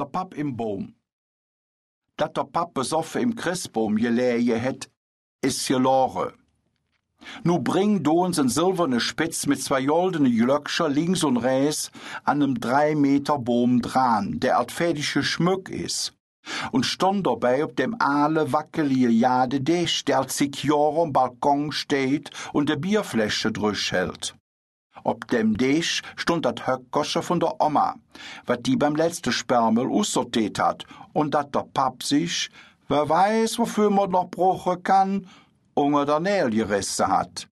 Der Pap im Baum. Dat der Pap besoffen im Christbaum geläje het, is gelore. Nu bring do uns en silberne Spitz mit zwei goldene Glöckscher links und rechts an nem drei Meter Baum dran, der altfädische Schmuck is. Und stund dabei ob dem aale wackelige Jade Tisch, der als Jahre am Balkon steht und de Bierfläche drüsch hält. Ob dem Tisch stund dat Höckgosche von der Oma, wat die beim letzten Spermel aussortiert hat, und dat der Pap sich, wer weiß, wofür man noch bruche kann, unter der Nähl gerissen hat.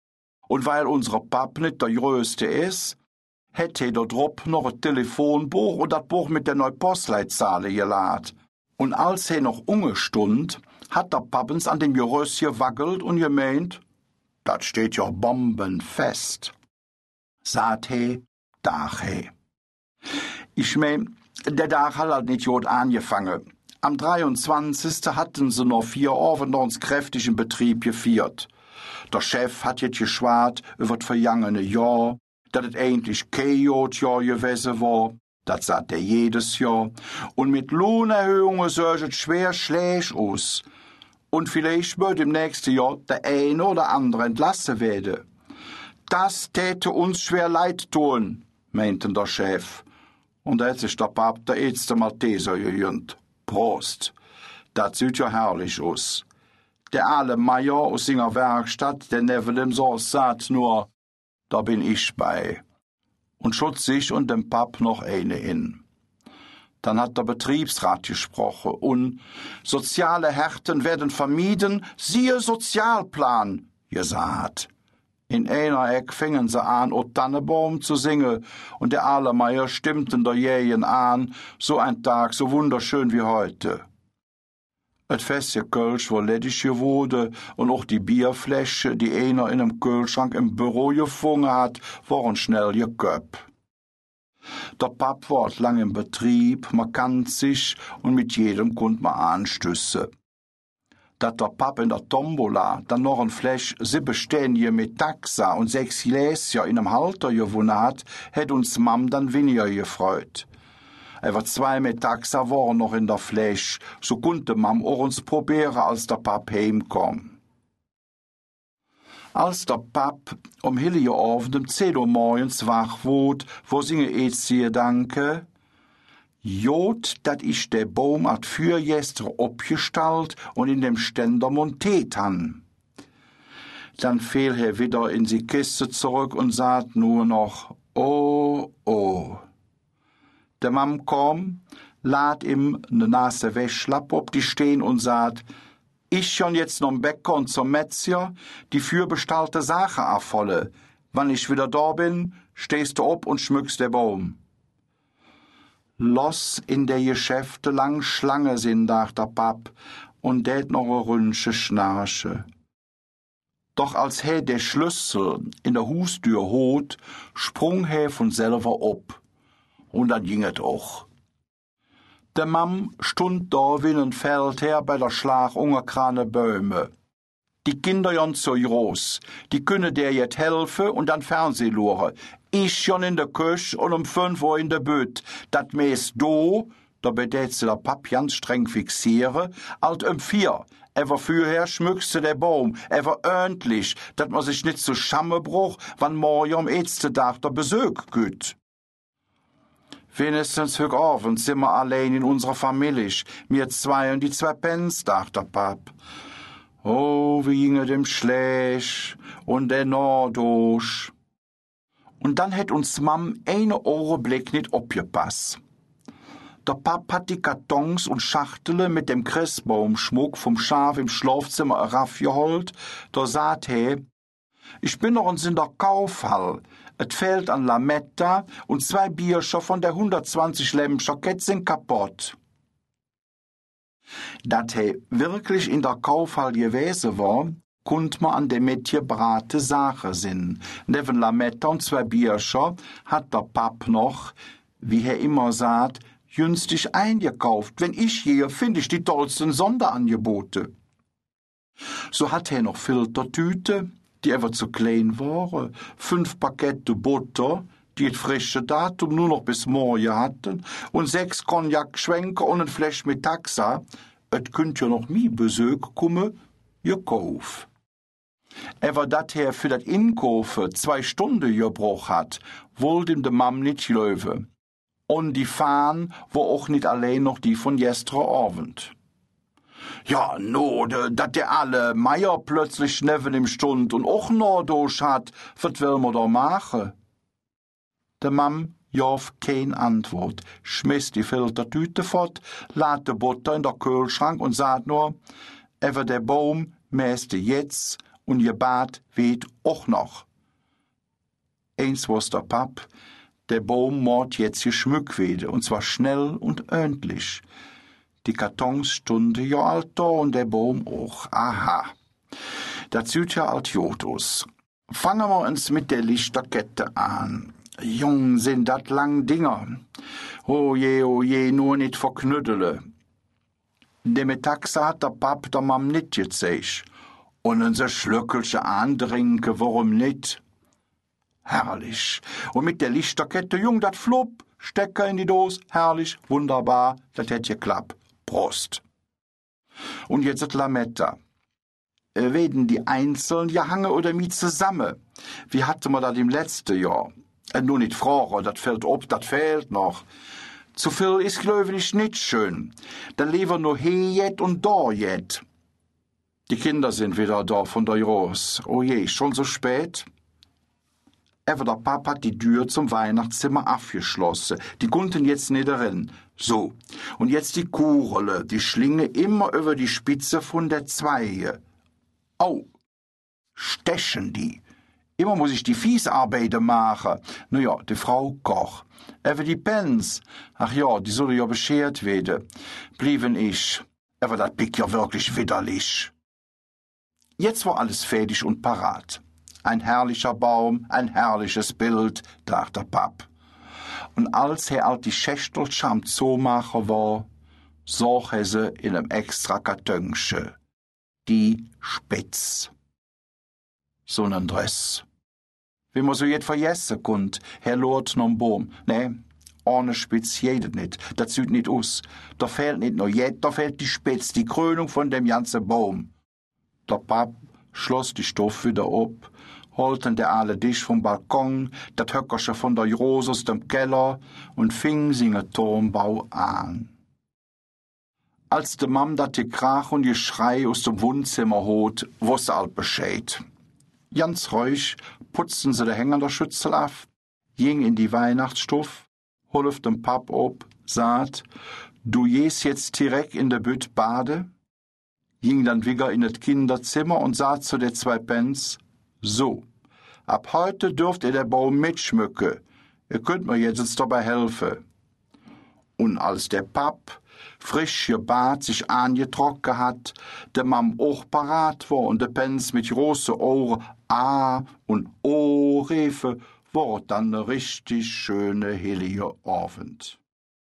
Und weil unsere Pap nicht der größte is, hätte der Drop noch ein Telefonbuch und dat Buch mit der neuen Postleitzahl gelad. Und als he noch ungestund, hat der Pappens an dem Geröss gewackelt und gemeint, dat steht ja bombenfest. Saat he, Dach he. Ich mein, der Dach hat halt nicht jod angefangen. Am 23. hatten sie noch vier Abends kräftig im Betrieb gefeiert. Der Chef hat jetzt geschwart über das vergangene Jahr, dat es eigentlich kein Jahr gewesen war. Das sagt er jedes Jahr. Und mit Lohnerhöhungen soll es schwer schlecht aus. Und vielleicht wird im nächsten Jahr der eine oder andere entlassen werden. Das täte uns schwer leid tun, meinte der Chef. Und jetzt ist der Pap der erste Malteser gegönnt. Prost. Dat sieht ja herrlich aus. Der aale Meier aus seiner Werkstatt, der neben dem Soß sagt nur, da bin ich bei. Und schutz sich und dem Pap noch eine in. Dann hat der Betriebsrat gesprochen und soziale Härten werden vermieden, siehe Sozialplan, gesagt. In einer Eck fingen sie an, O Tannebaum zu singen, und der Alemeier stimmten der Jähen an, so ein Tag so wunderschön wie heute. Et feste Kölsch war ledig geworden, und auch die Bierfläche, die einer in einem Kühlschrank im Büro gefunden hat, waren schnell geköpft. Der Pap war lang im Betrieb, man kannt sich, und mit jedem kund man anstösse dat der Pap in der Tombola dann noch ein Fläsch sippe Stänie mit Taxa und sechs Silesia in einem Halter gewonnen hat, hätt uns Mam dann weniger gefreut. Ewer zwei mit Taxa waren noch in der Fläsch, so konnte Mam auch uns probieren, als der Pap heimkom. Als der Pap um Hille auf dem Zedo morgens wach wot, wo singe Ezie danke, Jod, dat ich der Baum at Fürjester opgestalt und in dem Ständer montet han. Dann fiel er wieder in die Kiste zurück und sagt nur noch, oh, oh. Der Mam kom, lad ihm ne Nase Wäschlapp ob die stehen und sagt, ich schon jetzt noch Bäcker und zum Metzger, die fürbestellte Sache erfolle. Wann ich wieder da bin, stehst du op und schmückst der Baum. Loss in der Geschäfte lang Schlange sind, dacht der Pap, und det noch rünsche Schnarche. Doch als he der Schlüssel in der Hustür hot, sprung he von selber ob. Und dann ging et auch. Der Mam stund da wie ein Feldherr bei der Schlag ungerkrane Bäume. Die Kinder jon so groß, die könne der jet helfe und dann Fernseh lure. Ich schon in der Küche und um fünf Uhr in der Büt. Dat mees do, da bedätze der Pap ganz streng fixiere, alt um vier. Ever fürher schmückste der Baum, ever öntlich, dat man sich nicht zu Schamme bruch, wann morgen am ätzte Tag der Besög güt. Wenigstens hüg Abend sind wir allein in unserer Familie, mir zwei und die zwei Pens, dacht der Pap. Oh, wie ginge dem schlecht und der Nordosch. Und dann hätt uns Mam eine Ohreblick nicht opgepasst. Der Pap hat die Kartons und Schachtele mit dem Christbaumschmuck vom Schaf im Schlafzimmer raufgeholt, da sagt he, ich bin noch uns in der Kaufhall. Et fehlt an Lametta und zwei Bierscher von der 120 Lemmscher sind kaputt dat he wirklich in der Kaufhall gewesen war, kunt man an dem Mädchen brate Sache sinn. Neben Lametta und zwei Bierscher hat der Pap noch, wie er immer sagt, günstig eingekauft. Wenn ich hier, finde ich die tollsten Sonderangebote. So hat er noch Filtertüte, die ever zu klein waren, fünf Pakete Butter, die het frische Datum nur noch bis morgen hatten und sechs Cognac-Schwenker und ein Fläsch mit Taxa, et könnt ja noch mi Besök kumme, kauf. Ewer dat her für dat Inkofe zwei Stunden gebroch hat, wollt ihm de Mam nit löwe. Und die Fahn wo auch nit allein noch die von jestre Abend. Ja, no, dat der alle Meier plötzlich neven im Stund und och Nordosch hat, wat will man da mache? De Mam jof kein Antwort, schmiss die Filtertüte fort, lad de Butter in der Kühlschrank und sagt nur, ever der Baum mäste jetzt und ihr Bad weht och noch. Eins was der Papp, der Baum mord jetzt geschmückt wede, und zwar schnell und öntlich. Die Kartons stunde ja alt da und der Baum auch. Aha. Da züht ja alt Jotus. Fangen wir uns mit der Lichterkette an. Jung sind dat lang Dinger. O je, o je, nur nit verknüddele. De Taxe hat der Pap der Mam nit gezeig. Und unser Schlöckelsche andrinke, warum nit? Herrlich. Und mit der Lichterkette, Jung, dat Flupp, Stecker in die Dos, herrlich, wunderbar, dat hätt geklappt. Prost. Und jetzt das Lametta. Äh, werden die einzeln ja hange oder mi zusammen? Wie hatte man das im letzten Jahr? Äh, nur nicht fragen, das fällt ob, das fehlt noch. Zu viel ist, glaube ich, nicht schön. Dann lieber nur hier jet und da jet. Die Kinder sind wieder da von der Jos. Oh je, schon so spät? Aber der Papa hat die Tür zum Weihnachtszimmer abgeschlossen. Die konnten jetzt nicht rein. So. Und jetzt die Kurle, die Schlinge immer über die Spitze von der Zweige. Au. Stechen die. Immer muss ich die Fiesarbeiten machen. Na ja, die Frau Koch. Aber die Pens. Ach ja, die soll ja beschert werden. Blieben ich. Aber das pick ja wirklich widerlich. Jetzt war alles fertig und parat. Ein herrlicher Baum, ein herrliches Bild, dachte der Papp. Und als er all die Schächtelchen am Zoomacher war, sah er sie in einem extra Kartönsche. Die Spitz. So nen Dress. Wie man so jet vergessen konnt, Herr Lord nom Baum. Nee, ohne Spitz jedet nit. Das sieht nit aus. Da fehlt nit nur jet, da fehlt die Spitz, die Krönung von dem ganzen Baum. Der Papp schloss die Stoff wieder ab holten der alle Dich vom Balkon, dat Höckersche von der Rose aus dem Keller und fing singe Turmbau an. Als de Mam dat die Krach und die Schrei aus dem Wohnzimmer hot, wuss alt Bescheid. Ganz ruhig putzten sie de Hänger Schützel af, ging in die Weihnachtsstuff, holf dem Pap ob, saht, du jes jetzt direkt in der Bütt bade, ging dann wieder in das Kinderzimmer und sah zu der zwei Pens, so, ab heute dürft ihr der Baum mitschmücken. Ihr könnt mir jetzt dabei helfen. Und als der Papp frisch gebad sich angetrocken hat, der Mam auch parat war und der Pens mit große Ohren A und O riefe, war dann ne richtig schöne hellige Abend.